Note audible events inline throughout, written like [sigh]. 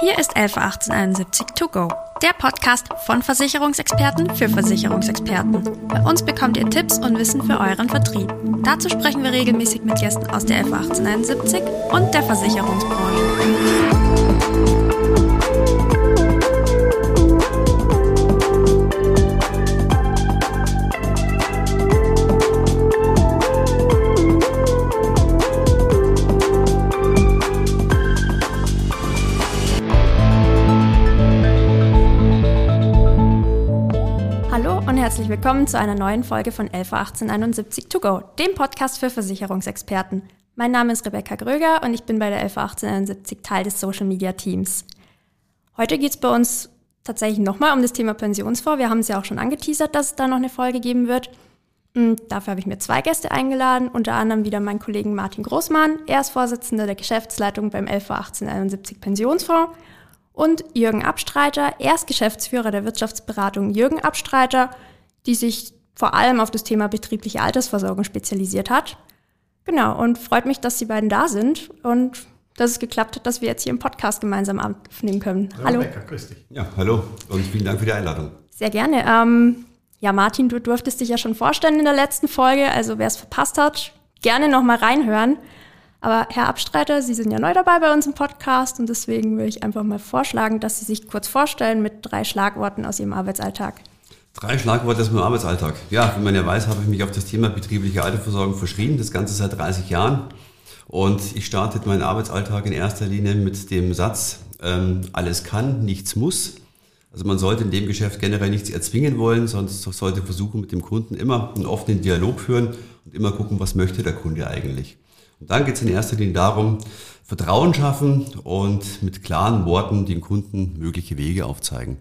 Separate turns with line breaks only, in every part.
Hier ist 111871 To Go, der Podcast von Versicherungsexperten für Versicherungsexperten. Bei uns bekommt ihr Tipps und Wissen für euren Vertrieb. Dazu sprechen wir regelmäßig mit Gästen aus der 111871 und der Versicherungsbranche. Herzlich willkommen zu einer neuen Folge von 111871 To Go, dem Podcast für Versicherungsexperten. Mein Name ist Rebecca Gröger und ich bin bei der 111871 Teil des Social Media Teams. Heute geht es bei uns tatsächlich nochmal um das Thema Pensionsfonds. Wir haben es ja auch schon angeteasert, dass es da noch eine Folge geben wird. Und dafür habe ich mir zwei Gäste eingeladen, unter anderem wieder meinen Kollegen Martin Großmann. Er ist Vorsitzender der Geschäftsleitung beim 111871 Pensionsfonds und Jürgen Abstreiter. Er ist Geschäftsführer der Wirtschaftsberatung Jürgen Abstreiter die sich vor allem auf das Thema betriebliche Altersversorgung spezialisiert hat. Genau, und freut mich, dass Sie beiden da sind und dass es geklappt hat, dass wir jetzt hier im Podcast gemeinsam aufnehmen können.
Hallo. hallo. Rebecca, grüß dich.
Ja, hallo und vielen Dank für die Einladung.
Sehr gerne. Ähm, ja, Martin, du durftest dich ja schon vorstellen in der letzten Folge, also wer es verpasst hat, gerne nochmal reinhören. Aber Herr Abstreiter, Sie sind ja neu dabei bei uns im Podcast und deswegen würde ich einfach mal vorschlagen, dass Sie sich kurz vorstellen mit drei Schlagworten aus Ihrem Arbeitsalltag.
Drei Schlagworte aus meinem Arbeitsalltag. Ja, wie man ja weiß, habe ich mich auf das Thema betriebliche Altersversorgung verschrieben, das Ganze seit 30 Jahren. Und ich starte meinen Arbeitsalltag in erster Linie mit dem Satz, ähm, alles kann, nichts muss. Also man sollte in dem Geschäft generell nichts erzwingen wollen, sondern sollte versuchen, mit dem Kunden immer einen offenen Dialog führen und immer gucken, was möchte der Kunde eigentlich. Und dann geht es in erster Linie darum, Vertrauen schaffen und mit klaren Worten den Kunden mögliche Wege aufzeigen.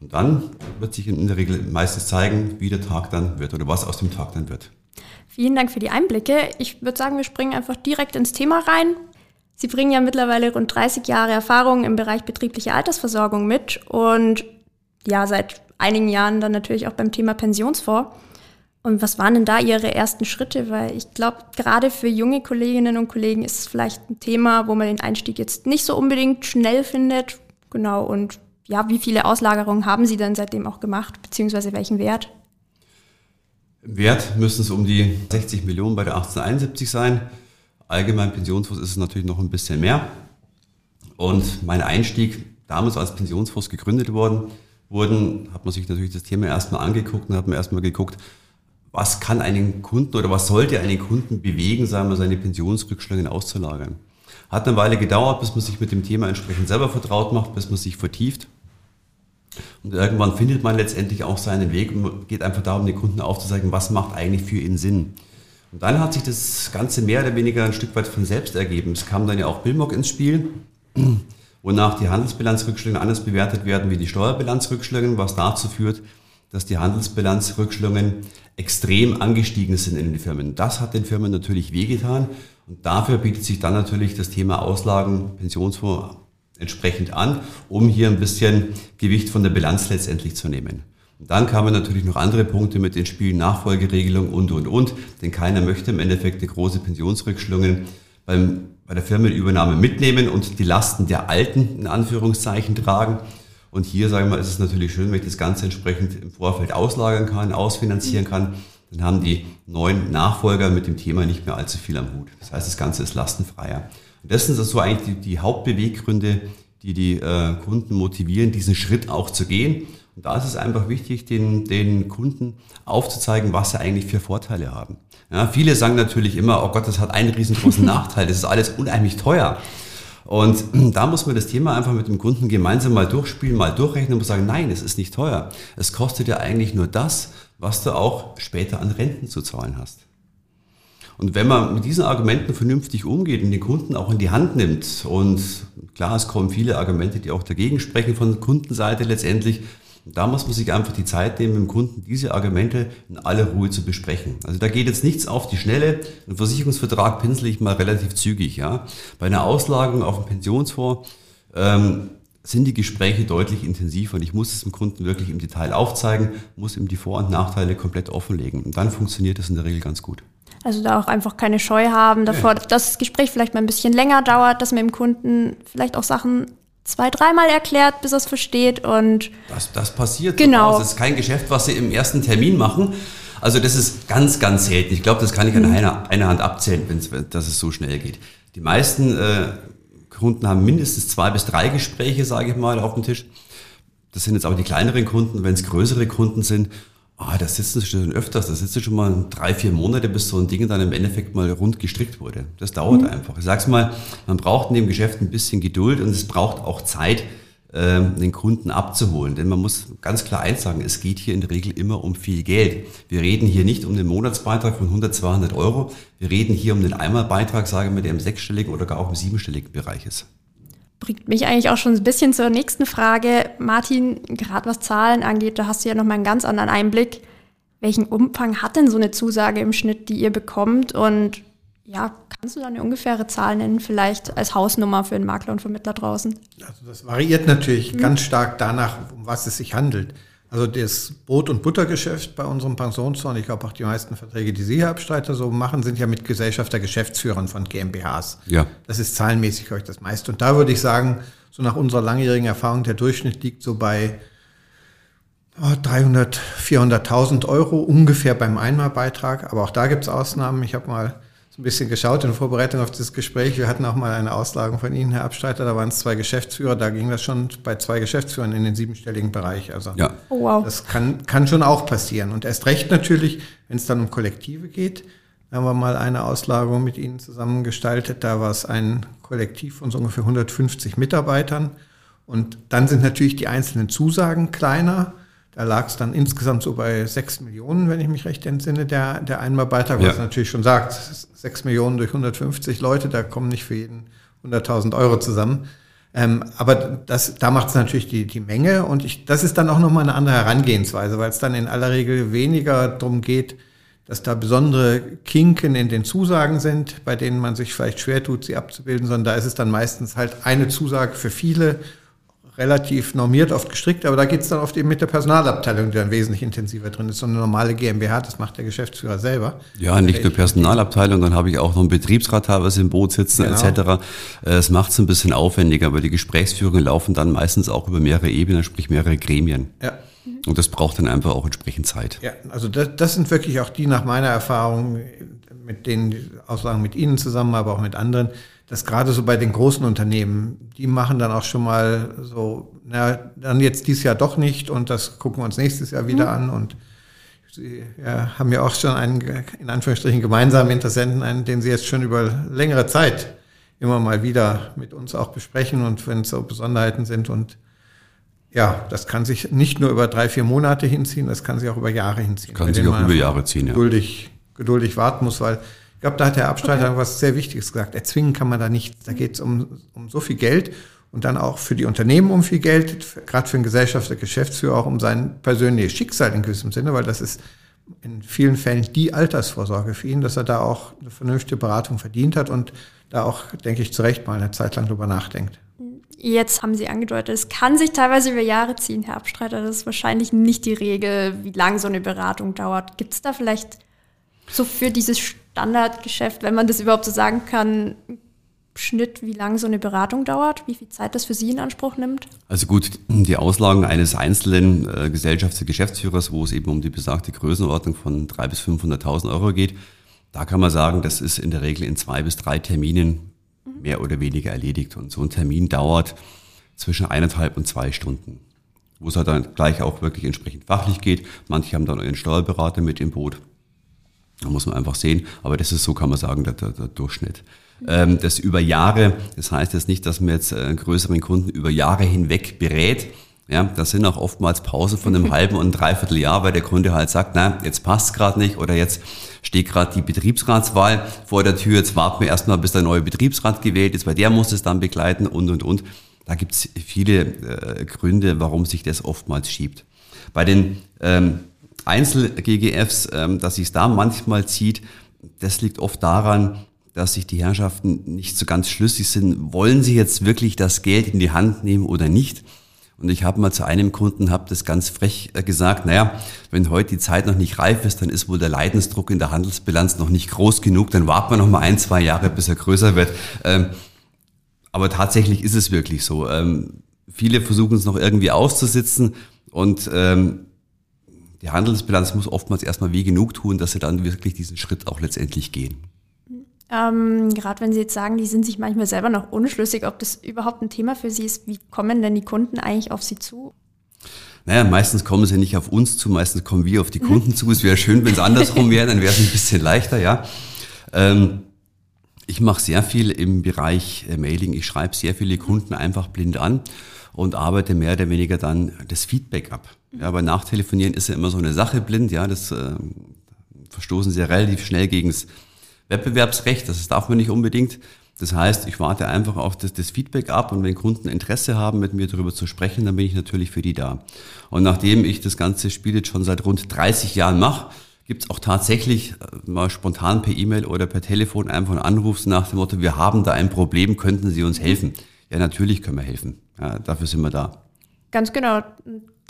Und dann wird sich in der Regel meistens zeigen, wie der Tag dann wird oder was aus dem Tag dann wird.
Vielen Dank für die Einblicke. Ich würde sagen, wir springen einfach direkt ins Thema rein. Sie bringen ja mittlerweile rund 30 Jahre Erfahrung im Bereich betriebliche Altersversorgung mit und ja, seit einigen Jahren dann natürlich auch beim Thema Pensionsfonds. Und was waren denn da Ihre ersten Schritte? Weil ich glaube, gerade für junge Kolleginnen und Kollegen ist es vielleicht ein Thema, wo man den Einstieg jetzt nicht so unbedingt schnell findet. Genau. Und ja, wie viele Auslagerungen haben Sie denn seitdem auch gemacht, beziehungsweise welchen Wert?
Wert müssen es um die 60 Millionen bei der 1871 sein. Allgemein Pensionsfonds ist es natürlich noch ein bisschen mehr. Und mein Einstieg, damals als Pensionsfonds gegründet worden wurden, hat man sich natürlich das Thema erstmal angeguckt und hat man erstmal geguckt, was kann einen Kunden oder was sollte einen Kunden bewegen, sagen wir, seine Pensionsrückschläge auszulagern. Hat eine Weile gedauert, bis man sich mit dem Thema entsprechend selber vertraut macht, bis man sich vertieft. Und irgendwann findet man letztendlich auch seinen Weg und geht einfach darum, den Kunden aufzuzeigen, was macht eigentlich für ihn Sinn. Und dann hat sich das Ganze mehr oder weniger ein Stück weit von selbst ergeben. Es kam dann ja auch Billmock ins Spiel, [clears throat] wonach die Handelsbilanzrückschlungen anders bewertet werden wie die Steuerbilanzrückschlungen, was dazu führt, dass die Handelsbilanzrückschlungen extrem angestiegen sind in den Firmen. Das hat den Firmen natürlich wehgetan und dafür bietet sich dann natürlich das Thema Auslagen, Pensionsfonds entsprechend an, um hier ein bisschen Gewicht von der Bilanz letztendlich zu nehmen. Und dann kamen natürlich noch andere Punkte mit den Spielen Nachfolgeregelung und, und, und, denn keiner möchte im Endeffekt eine große Pensionsrückschlungen beim, bei der Firmenübernahme mitnehmen und die Lasten der Alten in Anführungszeichen tragen. Und hier, sagen wir mal, ist es natürlich schön, wenn ich das Ganze entsprechend im Vorfeld auslagern kann, ausfinanzieren kann. Dann haben die neuen Nachfolger mit dem Thema nicht mehr allzu viel am Hut. Das heißt, das Ganze ist lastenfreier. Das sind so eigentlich die, die Hauptbeweggründe, die die äh, Kunden motivieren, diesen Schritt auch zu gehen. Und da ist es einfach wichtig, den, den Kunden aufzuzeigen, was sie eigentlich für Vorteile haben. Ja, viele sagen natürlich immer, oh Gott, das hat einen riesengroßen [laughs] Nachteil, das ist alles unheimlich teuer. Und [clears throat] da muss man das Thema einfach mit dem Kunden gemeinsam mal durchspielen, mal durchrechnen und sagen, nein, es ist nicht teuer. Es kostet ja eigentlich nur das, was du auch später an Renten zu zahlen hast. Und wenn man mit diesen Argumenten vernünftig umgeht und den Kunden auch in die Hand nimmt, und klar, es kommen viele Argumente, die auch dagegen sprechen von Kundenseite letztendlich, da muss man sich einfach die Zeit nehmen, mit dem Kunden diese Argumente in aller Ruhe zu besprechen. Also da geht jetzt nichts auf die Schnelle. Ein Versicherungsvertrag pinsel ich mal relativ zügig. Ja. Bei einer Auslagerung auf dem Pensionsfonds ähm, sind die Gespräche deutlich intensiver und ich muss es dem Kunden wirklich im Detail aufzeigen, muss ihm die Vor- und Nachteile komplett offenlegen. Und dann funktioniert das in der Regel ganz gut.
Also da auch einfach keine Scheu haben davor, ja. dass das Gespräch vielleicht mal ein bisschen länger dauert, dass man dem Kunden vielleicht auch Sachen zwei, dreimal erklärt, bis er es versteht und
das, das passiert.
Genau.
Das ist kein Geschäft, was Sie im ersten Termin machen. Also das ist ganz, ganz selten. Ich glaube, das kann ich an mhm. einer, einer Hand abzählen, wenn's, dass es so schnell geht. Die meisten äh, Kunden haben mindestens zwei bis drei Gespräche, sage ich mal, auf dem Tisch. Das sind jetzt aber die kleineren Kunden. Wenn es größere Kunden sind, ah, da sitzen sie schon öfters, da sitzen schon mal drei, vier Monate, bis so ein Ding dann im Endeffekt mal rund gestrickt wurde. Das dauert mhm. einfach. Ich sag's mal, man braucht in dem Geschäft ein bisschen Geduld und es braucht auch Zeit, ähm, den Kunden abzuholen. Denn man muss ganz klar eins sagen, es geht hier in der Regel immer um viel Geld. Wir reden hier nicht um den Monatsbeitrag von 100, 200 Euro. Wir reden hier um den Einmalbeitrag, sage wir, der im sechsstelligen oder gar auch im siebenstelligen Bereich ist.
Bringt mich eigentlich auch schon ein bisschen zur nächsten Frage. Martin, gerade was Zahlen angeht, da hast du ja nochmal einen ganz anderen Einblick. Welchen Umfang hat denn so eine Zusage im Schnitt, die ihr bekommt? Und ja, kannst du da eine ungefähre Zahl nennen, vielleicht als Hausnummer für einen Makler und Vermittler draußen?
Also das variiert natürlich mhm. ganz stark danach, um was es sich handelt. Also das Brot- und Buttergeschäft bei unserem Pensionsfonds, ich glaube auch die meisten Verträge, die Sie, Herr Abstreiter, so machen, sind ja mit Gesellschafter, Geschäftsführern von GmbHs. Ja. Das ist zahlenmäßig, glaube ich, das meiste. Und da würde ich sagen, so nach unserer langjährigen Erfahrung, der Durchschnitt liegt so bei 300, 400.000 Euro ungefähr beim Einmalbeitrag. Aber auch da gibt es Ausnahmen. Ich habe mal ein bisschen geschaut in Vorbereitung auf das Gespräch. Wir hatten auch mal eine Auslagung von Ihnen, Herr Abstreiter. Da waren es zwei Geschäftsführer. Da ging das schon bei zwei Geschäftsführern in den siebenstelligen Bereich. Also ja. oh, wow. das kann, kann schon auch passieren. Und erst recht natürlich, wenn es dann um Kollektive geht. Da haben wir mal eine Auslagung mit Ihnen zusammen gestaltet. Da war es ein Kollektiv von so ungefähr 150 Mitarbeitern. Und dann sind natürlich die einzelnen Zusagen kleiner. Da lag es dann insgesamt so bei 6 Millionen, wenn ich mich recht entsinne, der, der Einmalbeitrag, was ja. natürlich schon sagt, 6 Millionen durch 150 Leute, da kommen nicht für jeden 100.000 Euro zusammen. Ähm, aber das, da macht es natürlich die, die Menge und ich, das ist dann auch nochmal eine andere Herangehensweise, weil es dann in aller Regel weniger darum geht, dass da besondere Kinken in den Zusagen sind, bei denen man sich vielleicht schwer tut, sie abzubilden, sondern da ist es dann meistens halt eine Zusage für viele relativ normiert oft gestrickt, aber da geht es dann oft eben mit der Personalabteilung, die dann wesentlich intensiver drin ist. So eine normale GmbH, das macht der Geschäftsführer selber.
Ja, nicht nur Personalabteilung, dann habe ich auch noch einen Betriebsrat teilweise im Boot sitzen genau. etc. Es macht es ein bisschen aufwendiger, aber die Gesprächsführungen laufen dann meistens auch über mehrere Ebenen, sprich mehrere Gremien. Ja. Und das braucht dann einfach auch entsprechend Zeit.
Ja, also das, das sind wirklich auch die nach meiner Erfahrung, mit denen Aussagen mit Ihnen zusammen, aber auch mit anderen, dass gerade so bei den großen Unternehmen, die machen dann auch schon mal so, na, dann jetzt dieses Jahr doch nicht und das gucken wir uns nächstes Jahr wieder mhm. an und Sie ja, haben ja auch schon einen, in Anführungsstrichen, gemeinsamen Interessenten, einen, den Sie jetzt schon über längere Zeit immer mal wieder mit uns auch besprechen und wenn es so Besonderheiten sind und ja, das kann sich nicht nur über drei, vier Monate hinziehen, das kann sich auch über Jahre hinziehen.
Kann sich auch über Jahre ziehen,
ja. Geduldig, geduldig warten muss, weil ich glaube, da hat der Abstreiter okay. was sehr Wichtiges gesagt. Erzwingen kann man da nichts. Da geht es um, um so viel Geld und dann auch für die Unternehmen um viel Geld, gerade für den Gesellschafter, Geschäftsführer auch um sein persönliches Schicksal in gewissem Sinne, weil das ist in vielen Fällen die Altersvorsorge für ihn, dass er da auch eine vernünftige Beratung verdient hat und da auch, denke ich, zu Recht mal eine Zeit lang drüber nachdenkt.
Jetzt haben Sie angedeutet, es kann sich teilweise über Jahre ziehen, Herr Abstreiter. Das ist wahrscheinlich nicht die Regel, wie lang so eine Beratung dauert. Gibt es da vielleicht so für dieses Standardgeschäft, wenn man das überhaupt so sagen kann, Schnitt, wie lange so eine Beratung dauert, wie viel Zeit das für Sie in Anspruch nimmt?
Also gut, die Auslagen eines einzelnen äh, Gesellschafts- Geschäftsführers, wo es eben um die besagte Größenordnung von 300.000 bis 500.000 Euro geht, da kann man sagen, das ist in der Regel in zwei bis drei Terminen mhm. mehr oder weniger erledigt. Und so ein Termin dauert zwischen eineinhalb und zwei Stunden, wo es halt dann gleich auch wirklich entsprechend fachlich geht. Manche haben dann ihren Steuerberater mit im Boot. Da muss man einfach sehen. Aber das ist so, kann man sagen, der, der, der Durchschnitt. Ähm, das über Jahre, das heißt jetzt nicht, dass man jetzt äh, größeren Kunden über Jahre hinweg berät. Ja, das sind auch oftmals Pausen von einem [laughs] halben und einem Dreivierteljahr, weil der Kunde halt sagt, na, jetzt passt gerade nicht oder jetzt steht gerade die Betriebsratswahl vor der Tür, jetzt warten wir erstmal, bis der neue Betriebsrat gewählt ist, weil der muss es dann begleiten und, und, und. Da gibt es viele äh, Gründe, warum sich das oftmals schiebt. Bei den ähm, Einzel-GGFs, ähm, dass sich da manchmal zieht, das liegt oft daran, dass sich die Herrschaften nicht so ganz schlüssig sind. Wollen sie jetzt wirklich das Geld in die Hand nehmen oder nicht? Und ich habe mal zu einem Kunden, habe das ganz frech äh, gesagt, naja, wenn heute die Zeit noch nicht reif ist, dann ist wohl der Leidensdruck in der Handelsbilanz noch nicht groß genug, dann warten wir noch mal ein, zwei Jahre, bis er größer wird. Ähm, aber tatsächlich ist es wirklich so. Ähm, viele versuchen es noch irgendwie auszusitzen und die Handelsbilanz muss oftmals erstmal wie genug tun, dass sie dann wirklich diesen Schritt auch letztendlich gehen.
Ähm, Gerade wenn Sie jetzt sagen, die sind sich manchmal selber noch unschlüssig, ob das überhaupt ein Thema für Sie ist, wie kommen denn die Kunden eigentlich auf Sie zu?
Naja, meistens kommen sie nicht auf uns zu, meistens kommen wir auf die Kunden zu. Es wäre schön, wenn es [laughs] andersrum wäre, dann wäre es ein bisschen leichter, ja. Ähm, ich mache sehr viel im Bereich äh, Mailing. Ich schreibe sehr viele Kunden einfach blind an und arbeite mehr oder weniger dann das Feedback ab. Ja, aber Nachtelefonieren ist ja immer so eine Sache blind, ja, das äh, verstoßen sie relativ schnell gegen das Wettbewerbsrecht, das darf man nicht unbedingt. Das heißt, ich warte einfach auf das, das, Feedback ab und wenn Kunden Interesse haben, mit mir darüber zu sprechen, dann bin ich natürlich für die da. Und nachdem ich das ganze Spiel jetzt schon seit rund 30 Jahren mache, gibt es auch tatsächlich äh, mal spontan per E-Mail oder per Telefon einfach einen Anruf nach dem Motto, wir haben da ein Problem, könnten Sie uns helfen? Ja, natürlich können wir helfen. Ja, dafür sind wir da.
Ganz genau.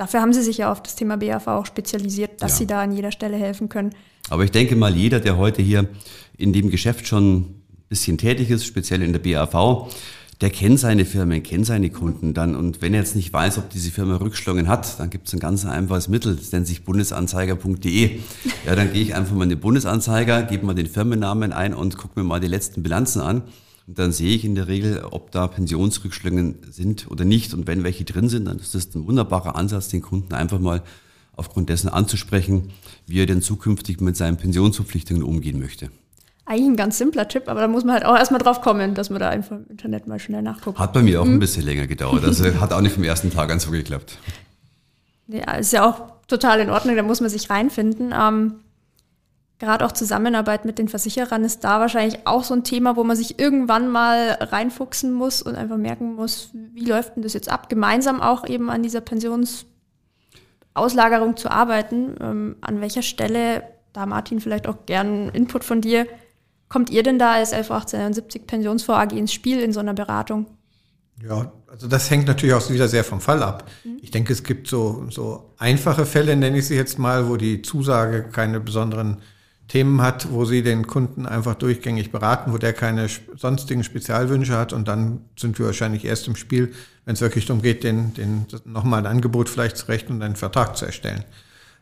Dafür haben Sie sich ja auf das Thema BAV auch spezialisiert, dass ja. Sie da an jeder Stelle helfen können.
Aber ich denke mal, jeder, der heute hier in dem Geschäft schon ein bisschen tätig ist, speziell in der BAV, der kennt seine Firmen, kennt seine Kunden dann. Und wenn er jetzt nicht weiß, ob diese Firma Rückschlungen hat, dann gibt es ein ganz einfaches Mittel, das nennt sich bundesanzeiger.de. Ja, dann gehe ich einfach mal in den Bundesanzeiger, gebe mal den Firmennamen ein und gucke mir mal die letzten Bilanzen an. Und dann sehe ich in der Regel, ob da Pensionsrückschlungen sind oder nicht. Und wenn welche drin sind, dann ist das ein wunderbarer Ansatz, den Kunden einfach mal aufgrund dessen anzusprechen, wie er denn zukünftig mit seinen Pensionsverpflichtungen umgehen möchte.
Eigentlich ein ganz simpler Tipp, aber da muss man halt auch erstmal drauf kommen, dass man da einfach im Internet mal schnell nachguckt.
Hat bei mir auch hm. ein bisschen länger gedauert. Also hat auch nicht vom ersten Tag an so geklappt.
Ja, ist ja auch total in Ordnung, da muss man sich reinfinden. Ähm, Gerade auch Zusammenarbeit mit den Versicherern ist da wahrscheinlich auch so ein Thema, wo man sich irgendwann mal reinfuchsen muss und einfach merken muss, wie läuft denn das jetzt ab, gemeinsam auch eben an dieser Pensionsauslagerung zu arbeiten. Ähm, an welcher Stelle, da Martin vielleicht auch gern Input von dir, kommt ihr denn da als 111871 Pensionsfonds AG ins Spiel in so einer Beratung?
Ja, also das hängt natürlich auch wieder sehr vom Fall ab. Mhm. Ich denke, es gibt so, so einfache Fälle, nenne ich sie jetzt mal, wo die Zusage keine besonderen Themen hat, wo sie den Kunden einfach durchgängig beraten, wo der keine sonstigen Spezialwünsche hat und dann sind wir wahrscheinlich erst im Spiel, wenn es wirklich darum geht, den, den nochmal ein Angebot vielleicht zu rechnen und einen Vertrag zu erstellen.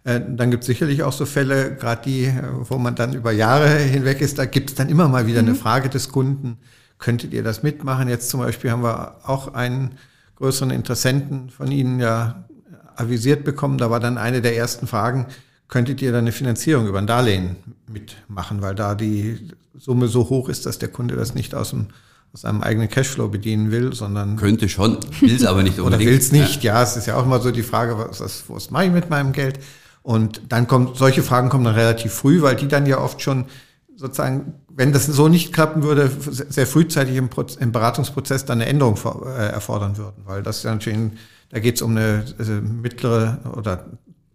Äh, dann gibt es sicherlich auch so Fälle, gerade die, äh, wo man dann über Jahre hinweg ist, da gibt es dann immer mal wieder mhm. eine Frage des Kunden, könntet ihr das mitmachen? Jetzt zum Beispiel haben wir auch einen größeren Interessenten von Ihnen ja avisiert bekommen, da war dann eine der ersten Fragen, könntet ihr dann eine Finanzierung über ein Darlehen mitmachen, weil da die Summe so hoch ist, dass der Kunde das nicht aus dem aus einem eigenen Cashflow bedienen will, sondern
könnte schon, will es aber nicht [laughs]
oder will es nicht. Ja. ja, es ist ja auch immer so die Frage, was, was, was mache ich mit meinem Geld? Und dann kommt solche Fragen kommen dann relativ früh, weil die dann ja oft schon sozusagen, wenn das so nicht klappen würde, sehr frühzeitig im, Proz im Beratungsprozess dann eine Änderung äh, erfordern würden, weil das ja natürlich, da geht es um eine also mittlere oder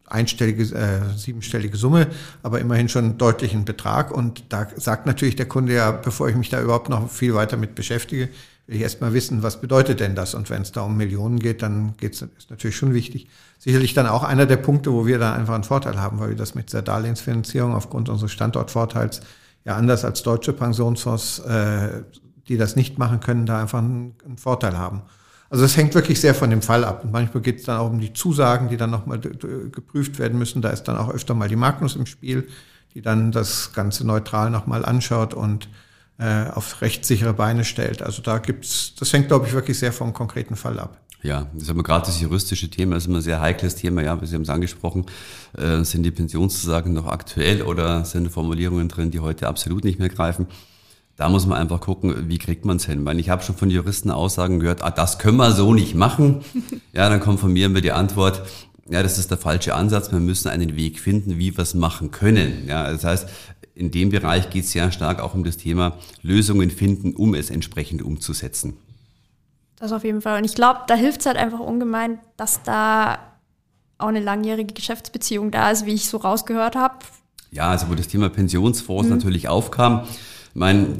einstellige, äh, siebenstellige Summe, aber immerhin schon einen deutlichen Betrag. Und da sagt natürlich der Kunde ja, bevor ich mich da überhaupt noch viel weiter mit beschäftige, will ich erstmal wissen, was bedeutet denn das? Und wenn es da um Millionen geht, dann geht's, ist natürlich schon wichtig. Sicherlich dann auch einer der Punkte, wo wir da einfach einen Vorteil haben, weil wir das mit der Darlehensfinanzierung aufgrund unseres Standortvorteils ja anders als deutsche Pensionsfonds, äh, die das nicht machen können, da einfach einen, einen Vorteil haben. Also es hängt wirklich sehr von dem Fall ab. Und manchmal geht es dann auch um die Zusagen, die dann nochmal geprüft werden müssen. Da ist dann auch öfter mal die Magnus im Spiel, die dann das Ganze neutral nochmal anschaut und äh, auf rechtssichere Beine stellt. Also da gibt's, das hängt, glaube ich, wirklich sehr vom konkreten Fall ab.
Ja, das ist aber gerade das juristische Thema, das ist immer ein sehr heikles Thema, ja, Sie haben es angesprochen, äh, sind die Pensionszusagen noch aktuell oder sind Formulierungen drin, die heute absolut nicht mehr greifen? Da muss man einfach gucken, wie kriegt man es hin. Weil ich habe schon von Juristen Aussagen gehört, ah, das können wir so nicht machen. [laughs] Ja, dann kommt von mir immer die Antwort, ja, das ist der falsche Ansatz. Wir müssen einen Weg finden, wie wir es machen können. Ja, das heißt, in dem Bereich geht es sehr stark auch um das Thema Lösungen finden, um es entsprechend umzusetzen.
Das auf jeden Fall. Und ich glaube, da hilft es halt einfach ungemein, dass da auch eine langjährige Geschäftsbeziehung da ist, wie ich so rausgehört habe.
Ja, also wo das Thema Pensionsfonds mhm. natürlich aufkam, ich meine,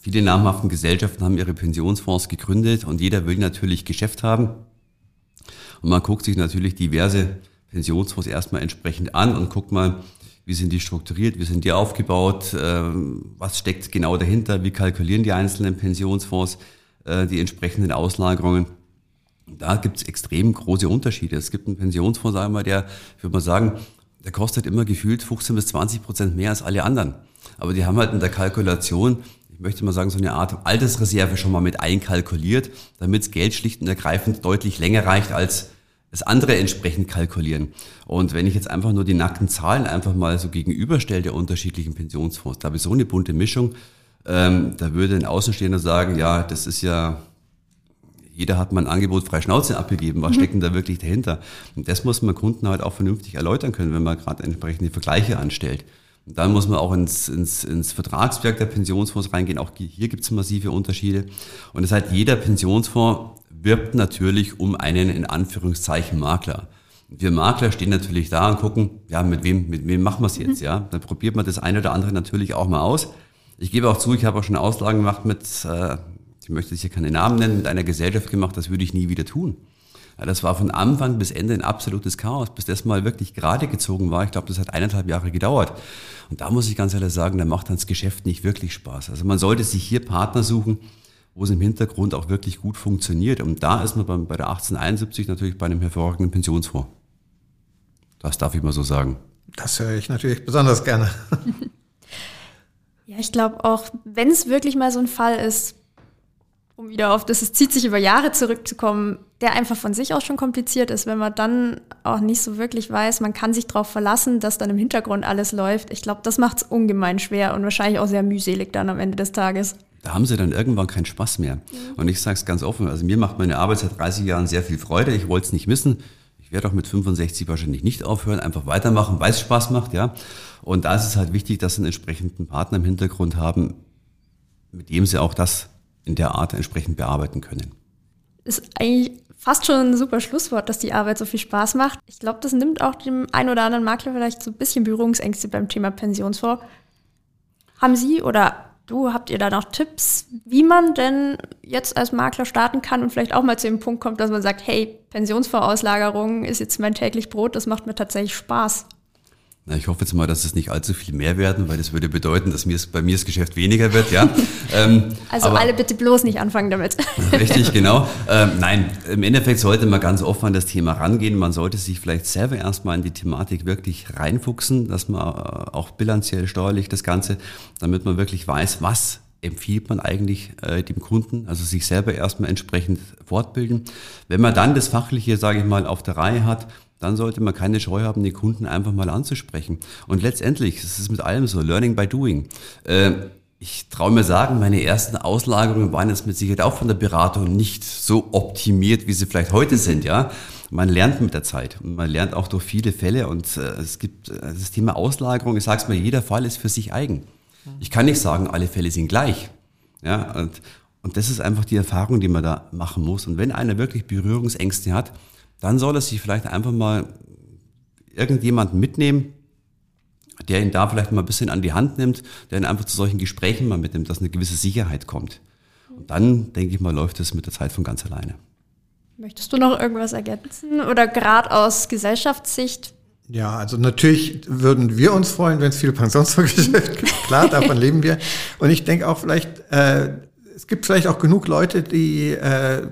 viele namhaften Gesellschaften haben ihre Pensionsfonds gegründet und jeder will natürlich Geschäft haben. Und man guckt sich natürlich diverse Pensionsfonds erstmal entsprechend an und guckt mal, wie sind die strukturiert, wie sind die aufgebaut, ähm, was steckt genau dahinter, wie kalkulieren die einzelnen Pensionsfonds. äh, die entsprechenden Auslagerungen. Da gibt es extrem große Unterschiede. Es gibt einen Pensionsfonds, sagen wir, der, ich würde mal sagen, der kostet immer gefühlt 15 bis 20 Prozent mehr als alle anderen. Aber die haben halt in der Kalkulation, ich möchte mal sagen, so eine Art Altersreserve schon mal mit einkalkuliert, damit das Geld schlicht und ergreifend deutlich länger reicht als das andere entsprechend kalkulieren. Und wenn ich jetzt einfach nur die nackten Zahlen einfach mal so gegenüberstelle der unterschiedlichen Pensionsfonds, da habe ich so eine bunte Mischung, ähm, da würde ein Außenstehender sagen, ja, das ist ja jeder hat mal ein Angebot frei Schnauze abgegeben. Was mhm. steckt denn da wirklich dahinter? Und das muss man Kunden halt auch vernünftig erläutern können, wenn man gerade entsprechende Vergleiche anstellt. Und dann muss man auch ins, ins, ins Vertragswerk der Pensionsfonds reingehen. Auch hier gibt es massive Unterschiede. Und das heißt, jeder Pensionsfonds wirbt natürlich um einen in Anführungszeichen Makler. Wir Makler stehen natürlich da und gucken, ja, mit wem, mit wem machen wir es jetzt, mhm. ja? Dann probiert man das eine oder andere natürlich auch mal aus. Ich gebe auch zu, ich habe auch schon Auslagen gemacht mit, äh, ich möchte hier keine Namen nennen, mit einer Gesellschaft gemacht, das würde ich nie wieder tun. Ja, das war von Anfang bis Ende ein absolutes Chaos, bis das mal wirklich gerade gezogen war. Ich glaube, das hat eineinhalb Jahre gedauert. Und da muss ich ganz ehrlich sagen, da macht dann das Geschäft nicht wirklich Spaß. Also man sollte sich hier Partner suchen, wo es im Hintergrund auch wirklich gut funktioniert. Und da ist man bei der 1871 natürlich bei einem hervorragenden Pensionsfonds. Das darf ich mal so sagen.
Das höre ich natürlich besonders gerne. [laughs]
ja, ich glaube auch, wenn es wirklich mal so ein Fall ist, um wieder auf das, es zieht sich über Jahre zurückzukommen, der einfach von sich aus schon kompliziert ist, wenn man dann auch nicht so wirklich weiß, man kann sich darauf verlassen, dass dann im Hintergrund alles läuft. Ich glaube, das macht es ungemein schwer und wahrscheinlich auch sehr mühselig dann am Ende des Tages.
Da haben sie dann irgendwann keinen Spaß mehr. Mhm. Und ich sage es ganz offen, also mir macht meine Arbeit seit 30 Jahren sehr viel Freude. Ich wollte es nicht missen. Ich werde auch mit 65 wahrscheinlich nicht aufhören, einfach weitermachen, weil es Spaß macht, ja. Und da ist es halt wichtig, dass sie einen entsprechenden Partner im Hintergrund haben, mit dem sie auch das in der Art entsprechend bearbeiten können.
Ist eigentlich fast schon ein super Schlusswort, dass die Arbeit so viel Spaß macht. Ich glaube, das nimmt auch dem einen oder anderen Makler vielleicht so ein bisschen Berührungsängste beim Thema Pensionsfonds. Haben Sie oder du, habt ihr da noch Tipps, wie man denn jetzt als Makler starten kann und vielleicht auch mal zu dem Punkt kommt, dass man sagt, hey, Pensionsvorauslagerung ist jetzt mein täglich Brot, das macht mir tatsächlich Spaß.
Na, ich hoffe jetzt mal, dass es nicht allzu viel mehr werden, weil das würde bedeuten, dass mir bei mir das Geschäft weniger wird, ja. [laughs]
ähm, also aber, alle bitte bloß nicht anfangen damit. [laughs]
richtig, genau. Ähm, nein, im Endeffekt sollte man ganz offen an das Thema rangehen. Man sollte sich vielleicht selber erstmal in die Thematik wirklich reinfuchsen, dass man äh, auch bilanziell steuerlich das Ganze, damit man wirklich weiß, was empfiehlt man eigentlich äh, dem Kunden, also sich selber erstmal entsprechend fortbilden. Wenn man dann das Fachliche, sage ich mal, auf der Reihe hat, dann sollte man keine Scheu haben, die Kunden einfach mal anzusprechen. Und letztendlich, es ist mit allem so, Learning by Doing. Äh, ich traue mir sagen, meine ersten Auslagerungen waren jetzt mit Sicherheit auch von der Beratung nicht so optimiert, wie sie vielleicht heute sind, ja. Man lernt mit der Zeit und man lernt auch durch viele Fälle und äh, es gibt äh, das Thema Auslagerung, ich sage es mal, jeder Fall ist für sich eigen. Ich kann nicht sagen, alle Fälle sind gleich. Ja, und, und das ist einfach die Erfahrung, die man da machen muss. Und wenn einer wirklich Berührungsängste hat, dann soll er sich vielleicht einfach mal irgendjemanden mitnehmen, der ihn da vielleicht mal ein bisschen an die Hand nimmt, der ihn einfach zu solchen Gesprächen mal mitnimmt, dass eine gewisse Sicherheit kommt. Und dann, denke ich mal, läuft es mit der Zeit von ganz alleine.
Möchtest du noch irgendwas ergänzen oder gerade aus Gesellschaftssicht?
Ja, also natürlich würden wir uns freuen, wenn es viel Pensionsfondsgeschäft gibt. [laughs] Klar, davon leben wir. Und ich denke auch vielleicht, äh, es gibt vielleicht auch genug Leute, die äh,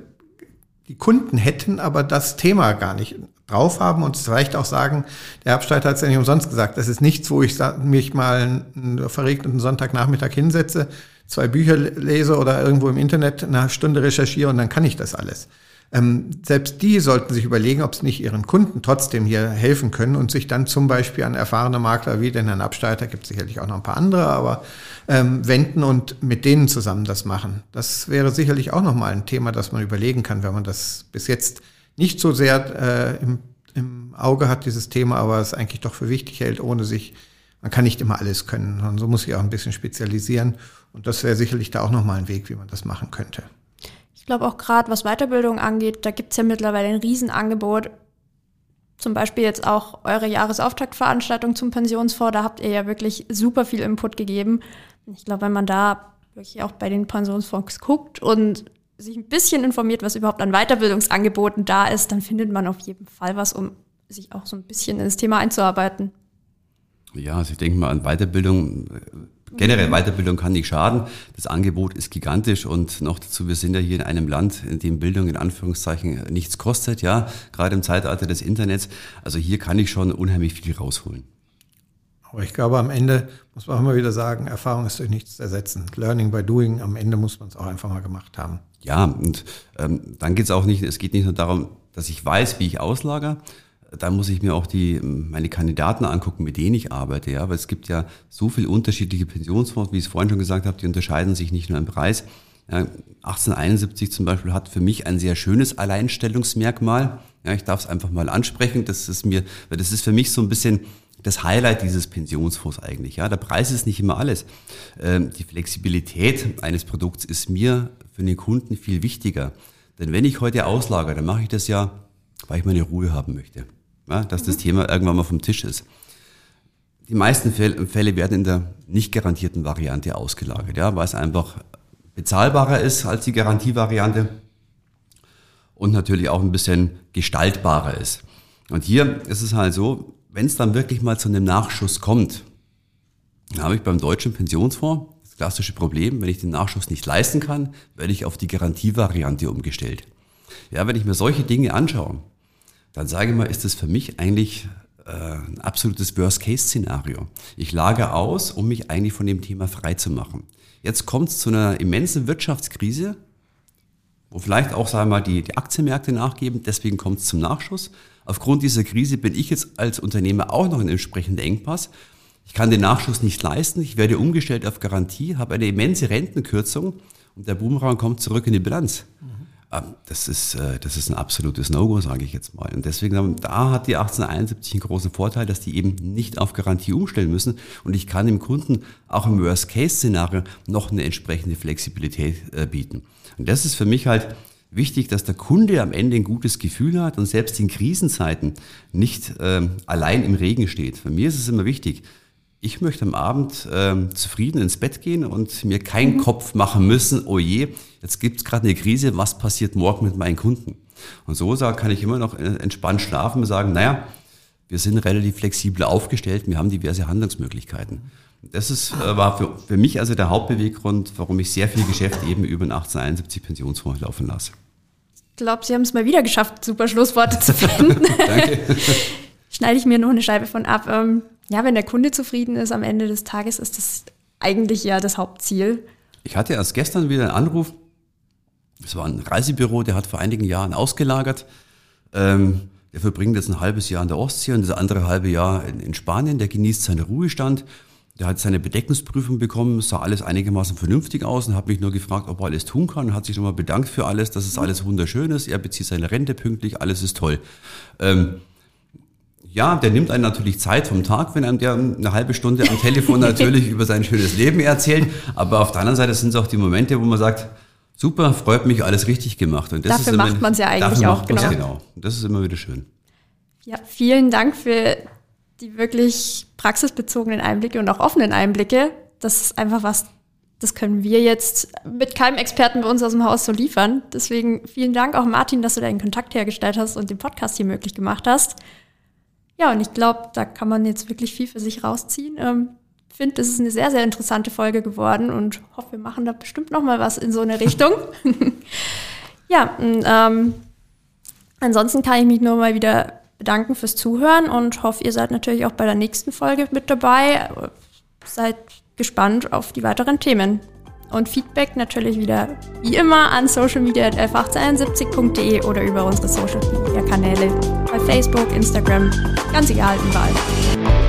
die Kunden hätten, aber das Thema gar nicht drauf haben und vielleicht auch sagen, der Abstreiter hat es ja nicht umsonst gesagt, das ist nichts, wo ich mich mal einen verregneten Sonntagnachmittag hinsetze, zwei Bücher lese oder irgendwo im Internet eine Stunde recherchiere und dann kann ich das alles. Ähm, selbst die sollten sich überlegen, ob es nicht ihren Kunden trotzdem hier helfen können und sich dann zum Beispiel an erfahrene Makler wie den Herrn Absteiter, gibt sicherlich auch noch ein paar andere, aber ähm, wenden und mit denen zusammen das machen. Das wäre sicherlich auch nochmal ein Thema, das man überlegen kann, wenn man das bis jetzt nicht so sehr äh, im, im Auge hat, dieses Thema, aber es eigentlich doch für wichtig hält, ohne sich, man kann nicht immer alles können, sondern so muss ich auch ein bisschen spezialisieren. Und das wäre sicherlich da auch nochmal ein Weg, wie man das machen könnte.
Ich glaube auch gerade, was Weiterbildung angeht, da gibt es ja mittlerweile ein Riesenangebot. Zum Beispiel jetzt auch eure Jahresauftaktveranstaltung zum Pensionsfonds, da habt ihr ja wirklich super viel Input gegeben. Ich glaube, wenn man da wirklich auch bei den Pensionsfonds guckt und sich ein bisschen informiert, was überhaupt an Weiterbildungsangeboten da ist, dann findet man auf jeden Fall was, um sich auch so ein bisschen in das Thema einzuarbeiten.
Ja, also ich denke mal an Weiterbildung Generell Weiterbildung kann nicht schaden. Das Angebot ist gigantisch und noch dazu, wir sind ja hier in einem Land, in dem Bildung in Anführungszeichen nichts kostet, ja, gerade im Zeitalter des Internets. Also hier kann ich schon unheimlich viel rausholen.
Aber ich glaube, am Ende muss man auch immer wieder sagen, Erfahrung ist durch nichts ersetzen. Learning by doing, am Ende muss man es auch einfach mal gemacht haben.
Ja, und ähm, dann geht es auch nicht, es geht nicht nur darum, dass ich weiß, wie ich auslager, da muss ich mir auch die, meine Kandidaten angucken, mit denen ich arbeite, ja, weil es gibt ja so viele unterschiedliche Pensionsfonds, wie ich es vorhin schon gesagt habe, die unterscheiden sich nicht nur im Preis. Ja, 1871 zum Beispiel hat für mich ein sehr schönes Alleinstellungsmerkmal. Ja, ich darf es einfach mal ansprechen. Das ist mir, weil das ist für mich so ein bisschen das Highlight dieses Pensionsfonds eigentlich. Ja, der Preis ist nicht immer alles. Ähm, die Flexibilität eines Produkts ist mir für den Kunden viel wichtiger. Denn wenn ich heute auslagere, dann mache ich das ja, weil ich meine Ruhe haben möchte ja, dass das Thema irgendwann mal vom Tisch ist. Die meisten Fälle werden in der nicht garantierten Variante ausgelagert, ja, weil es einfach bezahlbarer ist als die Garantievariante und natürlich auch ein bisschen gestaltbarer ist. Und hier ist es halt so, wenn es dann wirklich mal zu einem Nachschuss kommt, dann habe ich beim deutschen Pensionsfonds das klassische Problem, wenn ich den Nachschuss nicht leisten kann, werde ich auf die Garantievariante umgestellt. Ja, wenn ich mir solche Dinge anschaue, dann sage ich mal, ist das für mich eigentlich äh, ein absolutes Worst-Case-Szenario. Ich lage aus, um mich eigentlich von dem Thema frei zu machen. Jetzt kommt es zu einer immensen Wirtschaftskrise, wo vielleicht auch, sagen wir mal, die, die Aktienmärkte nachgeben, deswegen kommt es zum Nachschuss. Aufgrund dieser Krise bin ich jetzt als Unternehmer auch noch ein entsprechender Engpass. Ich kann den Nachschuss nicht leisten, ich werde umgestellt auf Garantie, habe eine immense Rentenkürzung und der Boomerang kommt zurück in die Bilanz. Mhm. Ähm, das ist, äh, das ist ein absolutes No-Go, sage ich jetzt mal. Und deswegen, da hat die 1871 einen großen Vorteil, dass die eben nicht auf Garantie umstellen müssen. Und ich kann dem Kunden auch im Worst-Case-Szenario noch eine entsprechende Flexibilität äh, bieten. Und das ist für mich halt wichtig, dass der Kunde am Ende ein gutes Gefühl hat und selbst in Krisenzeiten nicht ähm, allein im Regen steht. Für mich ist es immer wichtig, ich möchte am Abend ähm, zufrieden ins Bett gehen und mir keinen mhm. Kopf machen müssen, oh je, jetzt gibt es gerade eine Krise, was passiert morgen mit meinen Kunden? Und so kann ich immer noch äh, entspannt schlafen und sagen, naja, wir sind relativ flexibel aufgestellt, wir haben diverse Handlungsmöglichkeiten. Das ist, äh, war für, für mich also der Hauptbeweggrund, warum ich sehr viel Geschäft eben über den 1871 Pensionsfonds laufen lasse.
Ich glaube, Sie haben es mal wieder geschafft, super Schlussworte zu [laughs] finden. Danke. [laughs] Schneide ich mir noch eine Scheibe von ab. Ähm, ja, wenn der Kunde zufrieden ist am Ende des Tages, ist das eigentlich ja das Hauptziel.
Ich hatte erst gestern wieder einen Anruf. Es war ein Reisebüro, der hat vor einigen Jahren ausgelagert. Ähm, der verbringt jetzt ein halbes Jahr an der Ostsee und das andere halbe Jahr in, in Spanien. Der genießt seinen Ruhestand. Der hat seine Bedeckungsprüfung bekommen, sah alles einigermaßen vernünftig aus und hat mich nur gefragt, ob er alles tun kann. Hat sich nochmal bedankt für alles, dass es alles wunderschön ist. Er bezieht seine Rente pünktlich, alles ist toll. Ähm, ja, der nimmt einen natürlich Zeit vom Tag, wenn einem der eine halbe Stunde am Telefon [laughs] natürlich über sein schönes Leben erzählt. Aber auf der anderen Seite sind es auch die Momente, wo man sagt, super, freut mich, alles richtig gemacht.
Und das dafür ist immer, macht man es ja eigentlich auch,
genau. genau. Das ist immer wieder schön.
Ja, vielen Dank für die wirklich praxisbezogenen Einblicke und auch offenen Einblicke. Das ist einfach was, das können wir jetzt mit keinem Experten bei uns aus dem Haus so liefern. Deswegen vielen Dank auch Martin, dass du deinen Kontakt hergestellt hast und den Podcast hier möglich gemacht hast. Ja, und ich glaube, da kann man jetzt wirklich viel für sich rausziehen. Ähm, finde, es ist eine sehr, sehr interessante Folge geworden und hoffe, wir machen da bestimmt noch mal was in so eine Richtung. [laughs] ja, ähm, ansonsten kann ich mich nur mal wieder bedanken fürs Zuhören und hoffe, ihr seid natürlich auch bei der nächsten Folge mit dabei. Seid gespannt auf die weiteren Themen. Und Feedback natürlich wieder wie immer an socialmedia.f1871.de oder über unsere Social Media Kanäle bei Facebook, Instagram, ganz egal, überall.